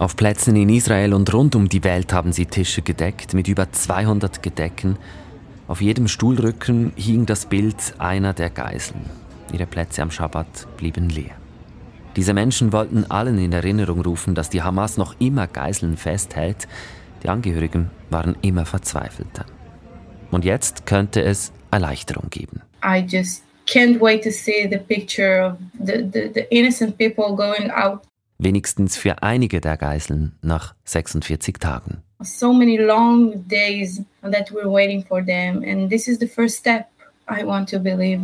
Auf Plätzen in Israel und rund um die Welt haben sie Tische gedeckt mit über 200 Gedecken. Auf jedem Stuhlrücken hing das Bild einer der Geiseln. Ihre Plätze am Schabbat blieben leer. Diese Menschen wollten allen in Erinnerung rufen, dass die Hamas noch immer Geiseln festhält. Die Angehörigen waren immer verzweifelter. Und jetzt könnte es Erleichterung geben. I just can't wait to see the picture of the, the, the innocent people going out. Wenigstens für einige der Geiseln nach 46 Tagen. So many long days that we're waiting for them and this is the first step I want to believe.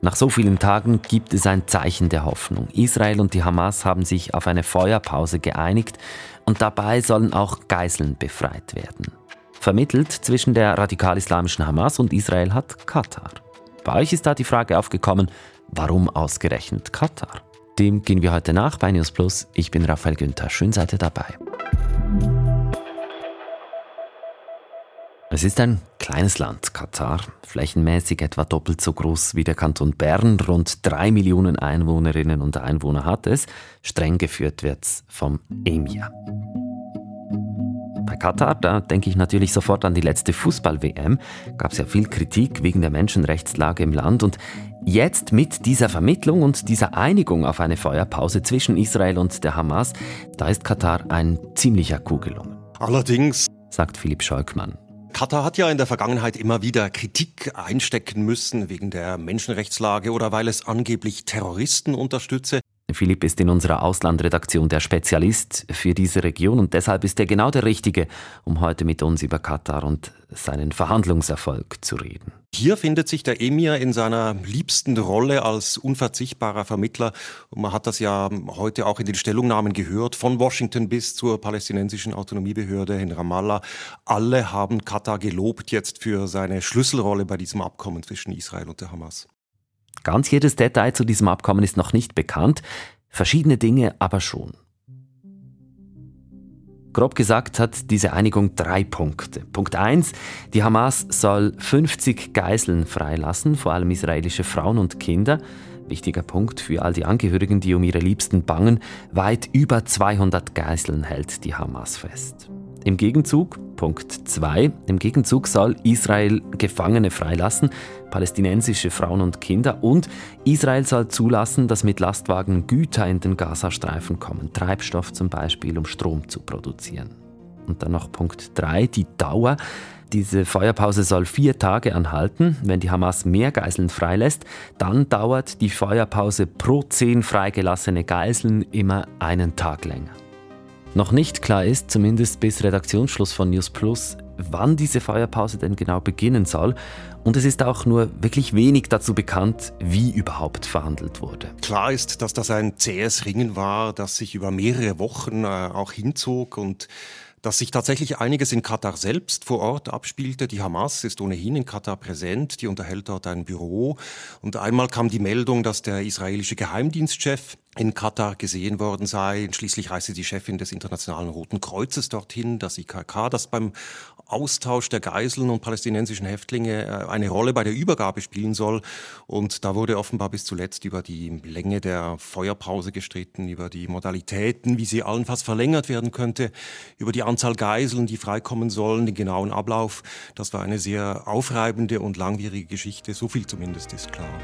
Nach so vielen Tagen gibt es ein Zeichen der Hoffnung. Israel und die Hamas haben sich auf eine Feuerpause geeinigt und dabei sollen auch Geiseln befreit werden. Vermittelt zwischen der radikal-islamischen Hamas und Israel hat Katar. Bei euch ist da die Frage aufgekommen, warum ausgerechnet Katar? Dem gehen wir heute nach bei News Plus. Ich bin Raphael Günther. Schön seid ihr dabei. Es ist ein kleines Land, Katar, flächenmäßig etwa doppelt so groß wie der Kanton Bern. Rund drei Millionen Einwohnerinnen und Einwohner hat es. Streng geführt wird es vom Emir. Bei Katar, da denke ich natürlich sofort an die letzte Fußball-WM. Gab es ja viel Kritik wegen der Menschenrechtslage im Land. Und jetzt mit dieser Vermittlung und dieser Einigung auf eine Feuerpause zwischen Israel und der Hamas, da ist Katar ein ziemlicher Coup gelungen. Allerdings, sagt Philipp Scholkmann. Katar hat ja in der Vergangenheit immer wieder Kritik einstecken müssen wegen der Menschenrechtslage oder weil es angeblich Terroristen unterstütze. Philipp ist in unserer Auslandredaktion der Spezialist für diese Region und deshalb ist er genau der Richtige, um heute mit uns über Katar und seinen Verhandlungserfolg zu reden. Hier findet sich der Emir in seiner liebsten Rolle als unverzichtbarer Vermittler. Und man hat das ja heute auch in den Stellungnahmen gehört, von Washington bis zur palästinensischen Autonomiebehörde in Ramallah. Alle haben Katar gelobt jetzt für seine Schlüsselrolle bei diesem Abkommen zwischen Israel und der Hamas. Ganz jedes Detail zu diesem Abkommen ist noch nicht bekannt, verschiedene Dinge aber schon. Grob gesagt hat diese Einigung drei Punkte. Punkt 1. Die Hamas soll 50 Geiseln freilassen, vor allem israelische Frauen und Kinder. Wichtiger Punkt für all die Angehörigen, die um ihre Liebsten bangen. Weit über 200 Geiseln hält die Hamas fest. Im Gegenzug, Punkt 2, im Gegenzug soll Israel Gefangene freilassen, palästinensische Frauen und Kinder und Israel soll zulassen, dass mit Lastwagen Güter in den Gazastreifen kommen, Treibstoff zum Beispiel, um Strom zu produzieren. Und dann noch Punkt 3, die Dauer. Diese Feuerpause soll vier Tage anhalten. Wenn die Hamas mehr Geiseln freilässt, dann dauert die Feuerpause pro zehn freigelassene Geiseln immer einen Tag länger. Noch nicht klar ist, zumindest bis Redaktionsschluss von News Plus, wann diese Feuerpause denn genau beginnen soll. Und es ist auch nur wirklich wenig dazu bekannt, wie überhaupt verhandelt wurde. Klar ist, dass das ein zähes Ringen war, das sich über mehrere Wochen äh, auch hinzog und dass sich tatsächlich einiges in Katar selbst vor Ort abspielte. Die Hamas ist ohnehin in Katar präsent, die unterhält dort ein Büro. Und einmal kam die Meldung, dass der israelische Geheimdienstchef in Katar gesehen worden sei. Schließlich reiste die Chefin des Internationalen Roten Kreuzes dorthin, das IKK, das beim Austausch der Geiseln und palästinensischen Häftlinge äh, eine Rolle bei der Übergabe spielen soll. Und da wurde offenbar bis zuletzt über die Länge der Feuerpause gestritten, über die Modalitäten, wie sie allenfalls verlängert werden könnte, über die Anzahl Geiseln, die freikommen sollen, den genauen Ablauf. Das war eine sehr aufreibende und langwierige Geschichte. So viel zumindest ist klar.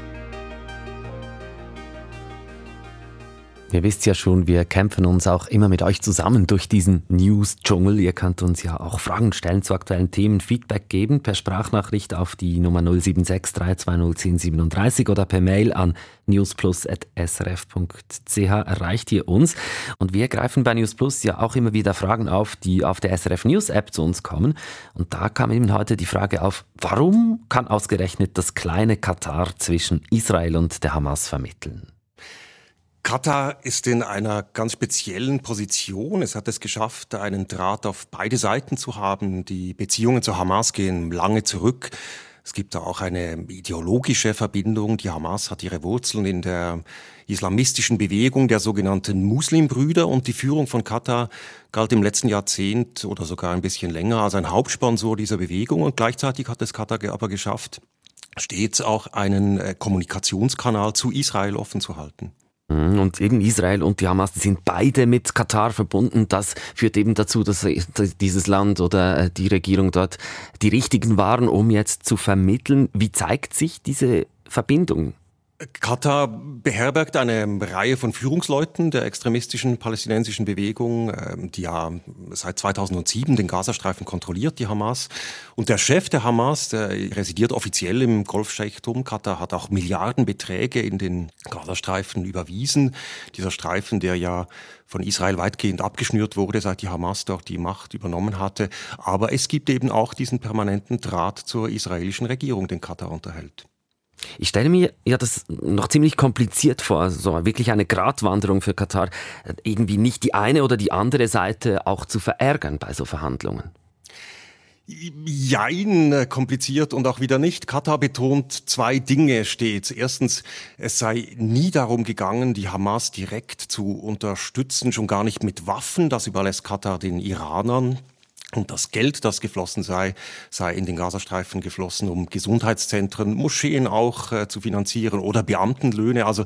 Ihr wisst ja schon, wir kämpfen uns auch immer mit euch zusammen durch diesen News-Dschungel. Ihr könnt uns ja auch Fragen stellen zu aktuellen Themen, Feedback geben per Sprachnachricht auf die Nummer 076 320 1037 oder per Mail an newsplus.srf.ch erreicht ihr uns. Und wir greifen bei Newsplus ja auch immer wieder Fragen auf, die auf der SRF News App zu uns kommen. Und da kam eben heute die Frage auf, warum kann ausgerechnet das kleine Katar zwischen Israel und der Hamas vermitteln? Katar ist in einer ganz speziellen Position. Es hat es geschafft, einen Draht auf beide Seiten zu haben. Die Beziehungen zur Hamas gehen lange zurück. Es gibt da auch eine ideologische Verbindung. Die Hamas hat ihre Wurzeln in der islamistischen Bewegung der sogenannten Muslimbrüder und die Führung von Katar galt im letzten Jahrzehnt oder sogar ein bisschen länger als ein Hauptsponsor dieser Bewegung und gleichzeitig hat es Katar aber geschafft, stets auch einen äh, Kommunikationskanal zu Israel offen zu halten. Mhm, und eben Israel und die Hamas, die sind beide mit Katar verbunden. Das führt eben dazu, dass dieses Land oder äh, die Regierung dort die richtigen waren, um jetzt zu vermitteln. Wie zeigt sich diese Verbindung? Katar beherbergt eine Reihe von Führungsleuten der extremistischen palästinensischen Bewegung, ähm, die ja seit 2007 den Gazastreifen kontrolliert, die Hamas. Und der Chef der Hamas, der residiert offiziell im Golfscheichtum. Katar hat auch Milliardenbeträge in den Gazastreifen überwiesen. Dieser Streifen, der ja von Israel weitgehend abgeschnürt wurde, seit die Hamas dort die Macht übernommen hatte. Aber es gibt eben auch diesen permanenten Draht zur israelischen Regierung, den Katar unterhält. Ich stelle mir ja das noch ziemlich kompliziert vor, so wirklich eine Gratwanderung für Katar, irgendwie nicht die eine oder die andere Seite auch zu verärgern bei so Verhandlungen. Jein, kompliziert und auch wieder nicht. Katar betont zwei Dinge stets. Erstens, es sei nie darum gegangen, die Hamas direkt zu unterstützen, schon gar nicht mit Waffen. Das überlässt Katar den Iranern. Und das Geld, das geflossen sei, sei in den Gazastreifen geflossen, um Gesundheitszentren, Moscheen auch äh, zu finanzieren oder Beamtenlöhne. Also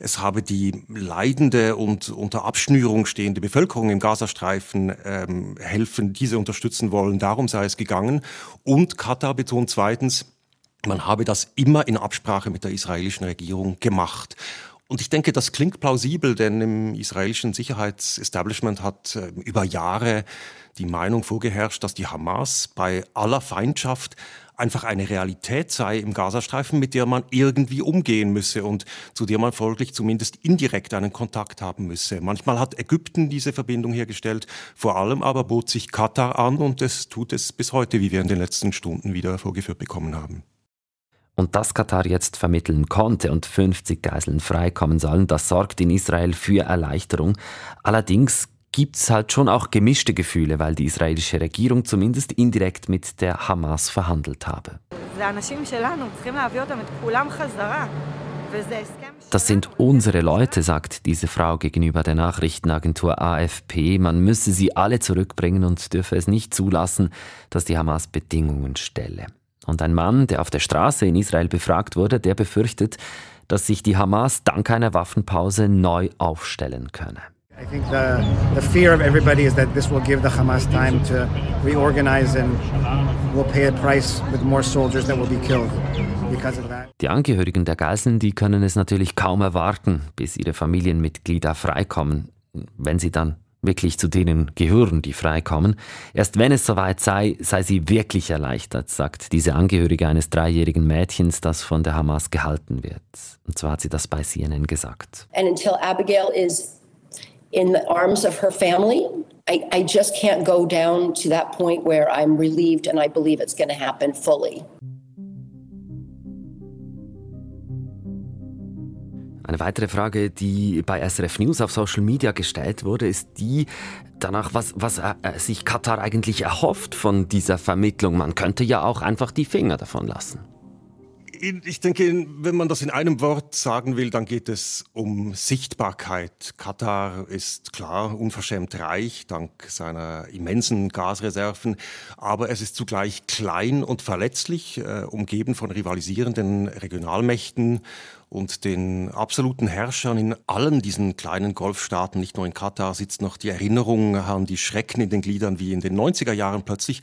es habe die leidende und unter Abschnürung stehende Bevölkerung im Gazastreifen ähm, helfen, diese unterstützen wollen. Darum sei es gegangen. Und Katar betont zweitens, man habe das immer in Absprache mit der israelischen Regierung gemacht. Und ich denke, das klingt plausibel, denn im israelischen Sicherheitsestablishment hat äh, über Jahre die Meinung vorgeherrscht, dass die Hamas bei aller Feindschaft einfach eine Realität sei im Gazastreifen, mit der man irgendwie umgehen müsse und zu der man folglich zumindest indirekt einen Kontakt haben müsse. Manchmal hat Ägypten diese Verbindung hergestellt, vor allem aber bot sich Katar an und es tut es bis heute, wie wir in den letzten Stunden wieder vorgeführt bekommen haben. Und dass Katar jetzt vermitteln konnte und 50 Geiseln freikommen sollen, das sorgt in Israel für Erleichterung. Allerdings gibt es halt schon auch gemischte Gefühle, weil die israelische Regierung zumindest indirekt mit der Hamas verhandelt habe. Das sind unsere Leute, sagt diese Frau gegenüber der Nachrichtenagentur AFP. Man müsse sie alle zurückbringen und dürfe es nicht zulassen, dass die Hamas Bedingungen stelle. Und ein Mann, der auf der Straße in Israel befragt wurde, der befürchtet, dass sich die Hamas dank einer Waffenpause neu aufstellen könne. I think the, the fear of everybody is that this will give the Hamas time to reorganize and will pay a price with more soldiers that will be killed. Die Angehörigen der Geiseln, die können es natürlich kaum erwarten, bis ihre Familienmitglieder freikommen, wenn sie dann wirklich zu denen gehören, die freikommen. Erst wenn es soweit sei, sei sie wirklich erleichtert, sagt diese Angehörige eines dreijährigen Mädchens, das von der Hamas gehalten wird. Und zwar hat sie das bei CNN gesagt. And until Abigail is in the arms of her family. I, I just can't go down to that point where I'm relieved and I believe it's going to happen fully. Eine weitere Frage, die bei SRF News auf Social Media gestellt wurde, ist die danach, was, was äh, sich Katar eigentlich erhofft von dieser Vermittlung. Man könnte ja auch einfach die Finger davon lassen. Ich denke, wenn man das in einem Wort sagen will, dann geht es um Sichtbarkeit. Katar ist klar unverschämt reich dank seiner immensen Gasreserven, aber es ist zugleich klein und verletzlich, äh, umgeben von rivalisierenden Regionalmächten und den absoluten Herrschern in allen diesen kleinen Golfstaaten, nicht nur in Katar, sitzt noch die Erinnerung an die Schrecken in den Gliedern, wie in den 90er Jahren plötzlich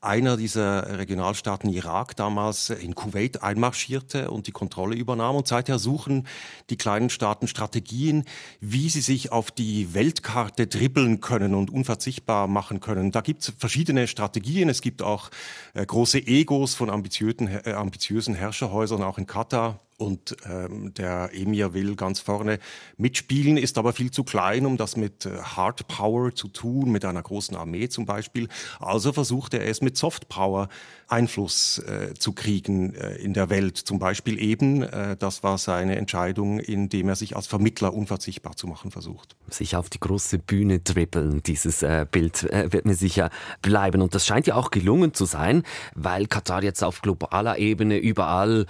einer dieser Regionalstaaten Irak damals in Kuwait einmarschierte und die Kontrolle übernahm. Und seither suchen die kleinen Staaten Strategien, wie sie sich auf die Weltkarte dribbeln können und unverzichtbar machen können. Da gibt es verschiedene Strategien. Es gibt auch äh, große Egos von ambitiösen, äh, ambitiösen Herrscherhäusern, auch in Katar und ähm, der Emir will ganz vorne mitspielen, ist aber viel zu klein, um das mit äh, Hard Power zu tun, mit einer großen Armee zum Beispiel. Also versucht er es mit Soft Power Einfluss äh, zu kriegen äh, in der Welt. Zum Beispiel eben, äh, das war seine Entscheidung, indem er sich als Vermittler unverzichtbar zu machen versucht. Sich auf die große Bühne dribbeln, dieses äh, Bild äh, wird mir sicher bleiben. Und das scheint ja auch gelungen zu sein, weil Katar jetzt auf globaler Ebene überall,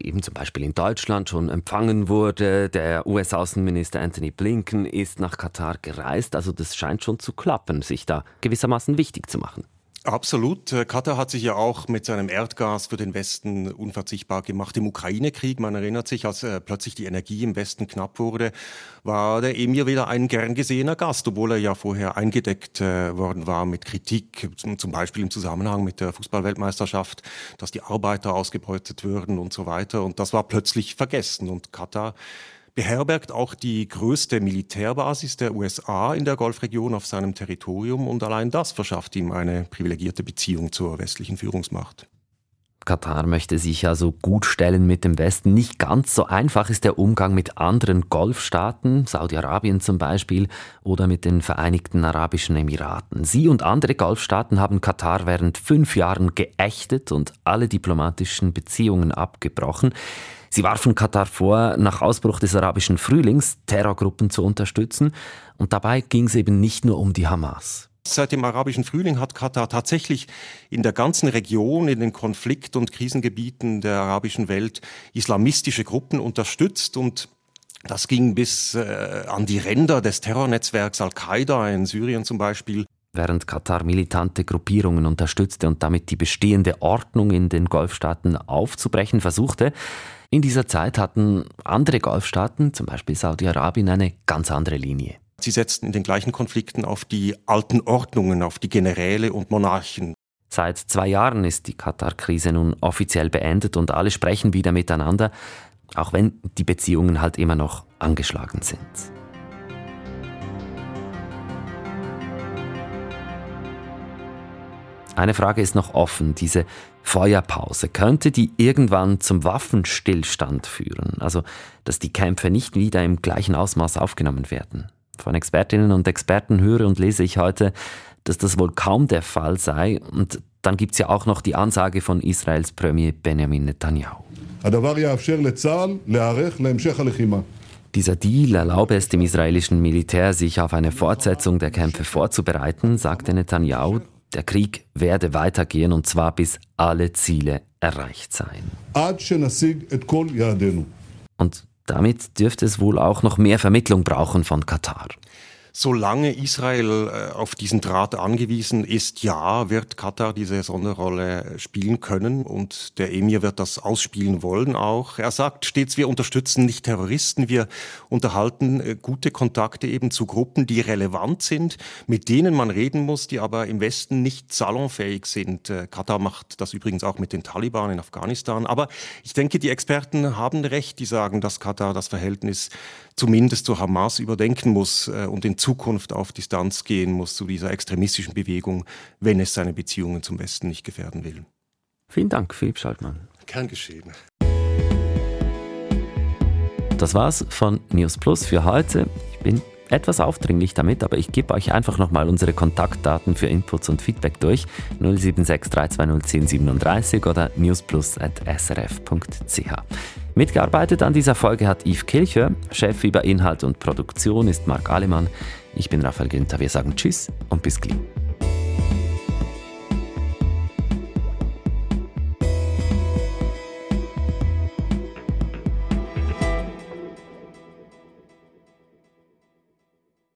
eben zum Beispiel in Deutschland, schon empfangen wurde. Der US-Außenminister Anthony Blinken ist nach Katar gereist. Also das scheint schon zu klappen, sich da gewissermaßen wichtig zu machen. Absolut. Äh, Katar hat sich ja auch mit seinem Erdgas für den Westen unverzichtbar gemacht. Im Ukraine-Krieg, man erinnert sich, als äh, plötzlich die Energie im Westen knapp wurde, war der Emir wieder ein gern gesehener Gast, obwohl er ja vorher eingedeckt äh, worden war mit Kritik, zum Beispiel im Zusammenhang mit der Fußballweltmeisterschaft, dass die Arbeiter ausgebeutet würden und so weiter. Und das war plötzlich vergessen. Und Katar beherbergt auch die größte Militärbasis der USA in der Golfregion auf seinem Territorium und allein das verschafft ihm eine privilegierte Beziehung zur westlichen Führungsmacht. Katar möchte sich also gut stellen mit dem Westen. Nicht ganz so einfach ist der Umgang mit anderen Golfstaaten, Saudi-Arabien zum Beispiel, oder mit den Vereinigten Arabischen Emiraten. Sie und andere Golfstaaten haben Katar während fünf Jahren geächtet und alle diplomatischen Beziehungen abgebrochen. Sie warfen Katar vor, nach Ausbruch des arabischen Frühlings Terrorgruppen zu unterstützen. Und dabei ging es eben nicht nur um die Hamas. Seit dem arabischen Frühling hat Katar tatsächlich in der ganzen Region, in den Konflikt- und Krisengebieten der arabischen Welt islamistische Gruppen unterstützt und das ging bis äh, an die Ränder des Terrornetzwerks Al-Qaida in Syrien zum Beispiel. Während Katar militante Gruppierungen unterstützte und damit die bestehende Ordnung in den Golfstaaten aufzubrechen versuchte, in dieser Zeit hatten andere Golfstaaten, zum Beispiel Saudi-Arabien, eine ganz andere Linie. Sie setzten in den gleichen Konflikten auf die alten Ordnungen, auf die Generäle und Monarchen. Seit zwei Jahren ist die Katar-Krise nun offiziell beendet und alle sprechen wieder miteinander, auch wenn die Beziehungen halt immer noch angeschlagen sind. Eine Frage ist noch offen. Diese Feuerpause, könnte die irgendwann zum Waffenstillstand führen? Also, dass die Kämpfe nicht wieder im gleichen Ausmaß aufgenommen werden? Von Expertinnen und Experten höre und lese ich heute, dass das wohl kaum der Fall sei. Und dann gibt es ja auch noch die Ansage von Israels Premier Benjamin Netanyahu. Dieser Deal erlaube es dem israelischen Militär, sich auf eine Fortsetzung der Kämpfe vorzubereiten, sagte Netanyahu. Der Krieg werde weitergehen und zwar bis alle Ziele erreicht seien. Und damit dürfte es wohl auch noch mehr Vermittlung brauchen von Katar. Solange Israel äh, auf diesen Draht angewiesen ist, ja, wird Katar diese Sonderrolle spielen können und der Emir wird das ausspielen wollen auch. Er sagt stets, wir unterstützen nicht Terroristen, wir unterhalten äh, gute Kontakte eben zu Gruppen, die relevant sind, mit denen man reden muss, die aber im Westen nicht salonfähig sind. Äh, Katar macht das übrigens auch mit den Taliban in Afghanistan. Aber ich denke, die Experten haben recht, die sagen, dass Katar das Verhältnis zumindest zur Hamas überdenken muss und in Zukunft auf Distanz gehen muss zu dieser extremistischen Bewegung, wenn es seine Beziehungen zum Westen nicht gefährden will. Vielen Dank, Philipp Schaltmann. Gern geschehen. Das war's von News Plus für heute. Ich bin etwas aufdringlich damit, aber ich gebe euch einfach nochmal unsere Kontaktdaten für Inputs und Feedback durch. 076 320 1037 oder newsplus.srf.ch. Mitgearbeitet an dieser Folge hat Yves Kilcher, Chef über Inhalt und Produktion ist Marc Alemann. Ich bin Raphael Günther. Wir sagen Tschüss und bis gleich.